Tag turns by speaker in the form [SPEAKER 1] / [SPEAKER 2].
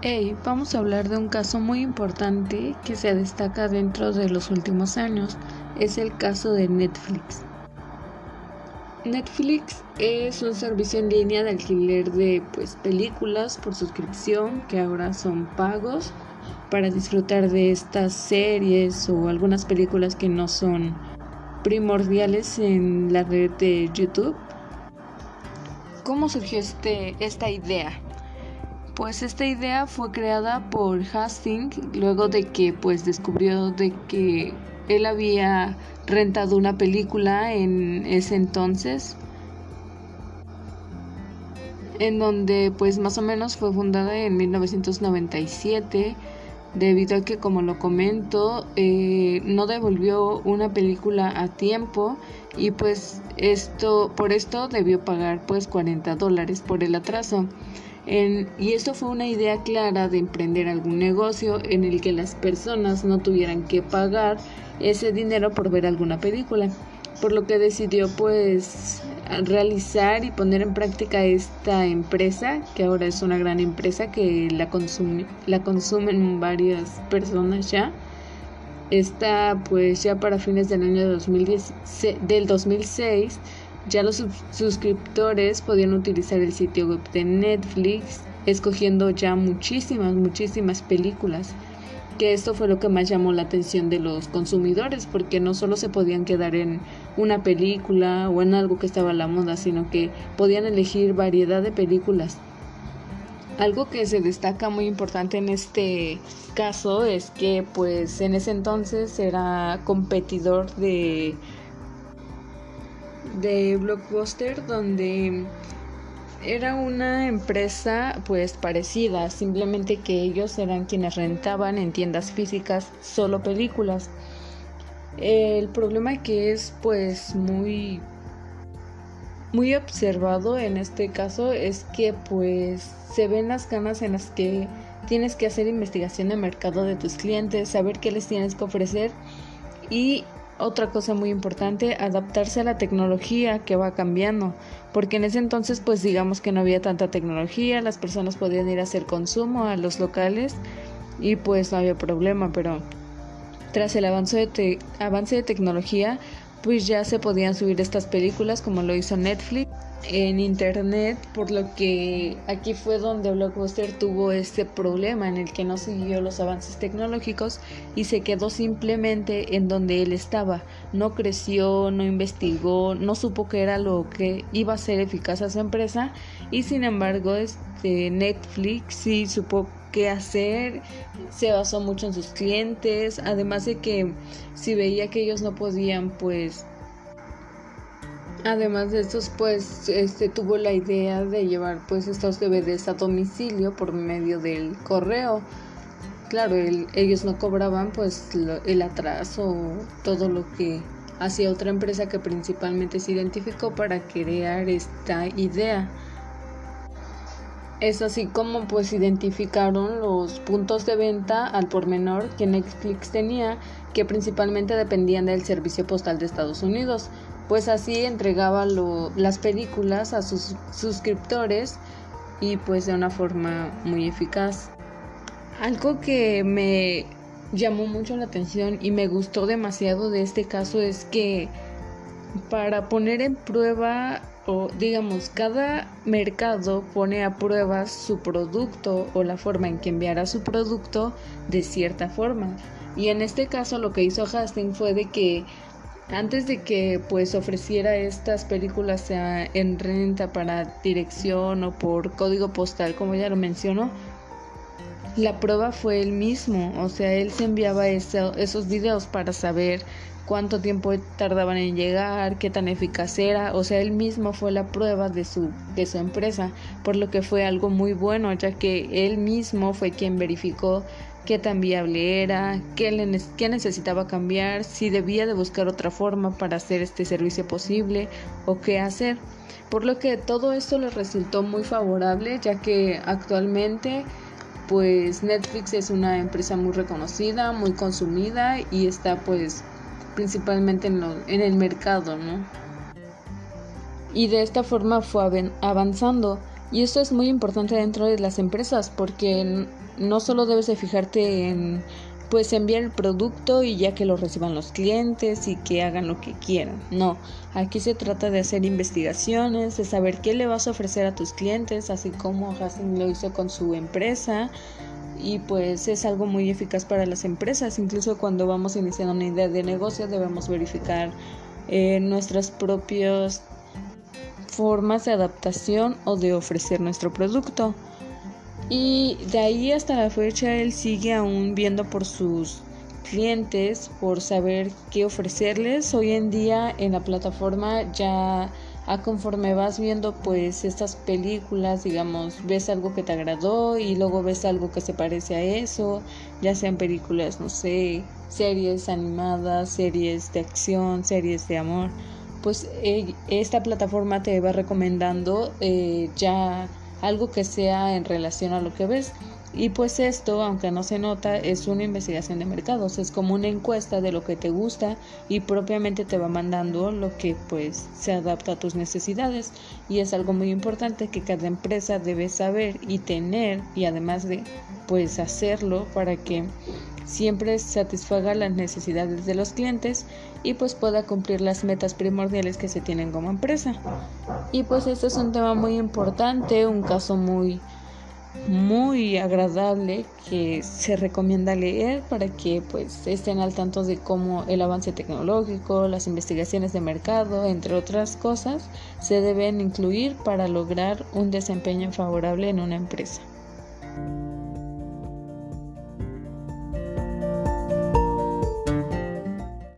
[SPEAKER 1] Hey, vamos a hablar de un caso muy importante que se destaca dentro de los últimos años. Es el caso de Netflix. Netflix es un servicio en línea de alquiler de pues, películas por suscripción que ahora son pagos para disfrutar de estas series o algunas películas que no son primordiales en la red de YouTube. ¿Cómo surgió este, esta idea? Pues esta idea fue creada por Hastings luego de que pues descubrió de que él había rentado una película en ese entonces en donde pues más o menos fue fundada en 1997 debido a que como lo comento eh, no devolvió una película a tiempo y pues esto por esto debió pagar pues 40 dólares por el atraso y esto fue una idea clara de emprender algún negocio en el que las personas no tuvieran que pagar ese dinero por ver alguna película, por lo que decidió pues realizar y poner en práctica esta empresa, que ahora es una gran empresa que la, consume, la consumen varias personas ya. Está pues ya para fines del año 2010, del 2006 ya los suscriptores podían utilizar el sitio web de Netflix escogiendo ya muchísimas, muchísimas películas. Que esto fue lo que más llamó la atención de los consumidores, porque no solo se podían quedar en una película o en algo que estaba a la moda, sino que podían elegir variedad de películas. Algo que se destaca muy importante en este caso es que pues en ese entonces era competidor de de Blockbuster donde era una empresa pues parecida, simplemente que ellos eran quienes rentaban en tiendas físicas solo películas. El problema que es pues muy muy observado en este caso es que pues se ven las ganas en las que tienes que hacer investigación de mercado de tus clientes, saber qué les tienes que ofrecer y otra cosa muy importante, adaptarse a la tecnología que va cambiando, porque en ese entonces pues digamos que no había tanta tecnología, las personas podían ir a hacer consumo a los locales y pues no había problema, pero tras el avance de, avance de tecnología pues ya se podían subir estas películas como lo hizo Netflix en internet, por lo que aquí fue donde Blockbuster tuvo este problema en el que no siguió los avances tecnológicos y se quedó simplemente en donde él estaba. No creció, no investigó, no supo qué era lo que iba a ser eficaz a su empresa y sin embargo este Netflix sí supo qué hacer, se basó mucho en sus clientes, además de que si veía que ellos no podían pues Además de estos, pues, este tuvo la idea de llevar pues estos DVDs a domicilio por medio del correo. Claro, ellos no cobraban pues el atraso, todo lo que hacía otra empresa que principalmente se identificó para crear esta idea. Es así como pues identificaron los puntos de venta al por menor que Netflix tenía, que principalmente dependían del servicio postal de Estados Unidos pues así entregaba las películas a sus suscriptores y pues de una forma muy eficaz. Algo que me llamó mucho la atención y me gustó demasiado de este caso es que para poner en prueba o digamos cada mercado pone a prueba su producto o la forma en que enviará su producto de cierta forma y en este caso lo que hizo Hastings fue de que antes de que pues ofreciera estas películas en renta para dirección o por código postal como ya lo mencionó la prueba fue él mismo. O sea él se enviaba esos videos para saber cuánto tiempo tardaban en llegar qué tan eficaz era. O sea él mismo fue la prueba de su de su empresa por lo que fue algo muy bueno ya que él mismo fue quien verificó qué tan viable era, qué, necesitaba cambiar, si debía de buscar otra forma para hacer este servicio posible o qué hacer. Por lo que todo esto le resultó muy favorable ya que actualmente pues Netflix es una empresa muy reconocida, muy consumida y está pues principalmente en, en el mercado, ¿no? Y de esta forma fue avanzando. Y esto es muy importante dentro de las empresas porque no solo debes de fijarte en pues enviar el producto y ya que lo reciban los clientes y que hagan lo que quieran. No, aquí se trata de hacer investigaciones, de saber qué le vas a ofrecer a tus clientes, así como Hassan lo hizo con su empresa. Y pues es algo muy eficaz para las empresas. Incluso cuando vamos iniciando una idea de negocio debemos verificar eh, nuestras propias formas de adaptación o de ofrecer nuestro producto. Y de ahí hasta la fecha él sigue aún viendo por sus clientes, por saber qué ofrecerles. Hoy en día en la plataforma ya a conforme vas viendo pues estas películas, digamos, ves algo que te agradó y luego ves algo que se parece a eso, ya sean películas, no sé, series animadas, series de acción, series de amor, pues eh, esta plataforma te va recomendando eh, ya algo que sea en relación a lo que ves. Y pues esto, aunque no se nota, es una investigación de mercados, es como una encuesta de lo que te gusta y propiamente te va mandando lo que pues se adapta a tus necesidades y es algo muy importante que cada empresa debe saber y tener y además de pues hacerlo para que siempre satisfaga las necesidades de los clientes y pues pueda cumplir las metas primordiales que se tienen como empresa. Y pues este es un tema muy importante, un caso muy muy agradable que se recomienda leer para que pues estén al tanto de cómo el avance tecnológico, las investigaciones de mercado, entre otras cosas, se deben incluir para lograr un desempeño favorable en una empresa.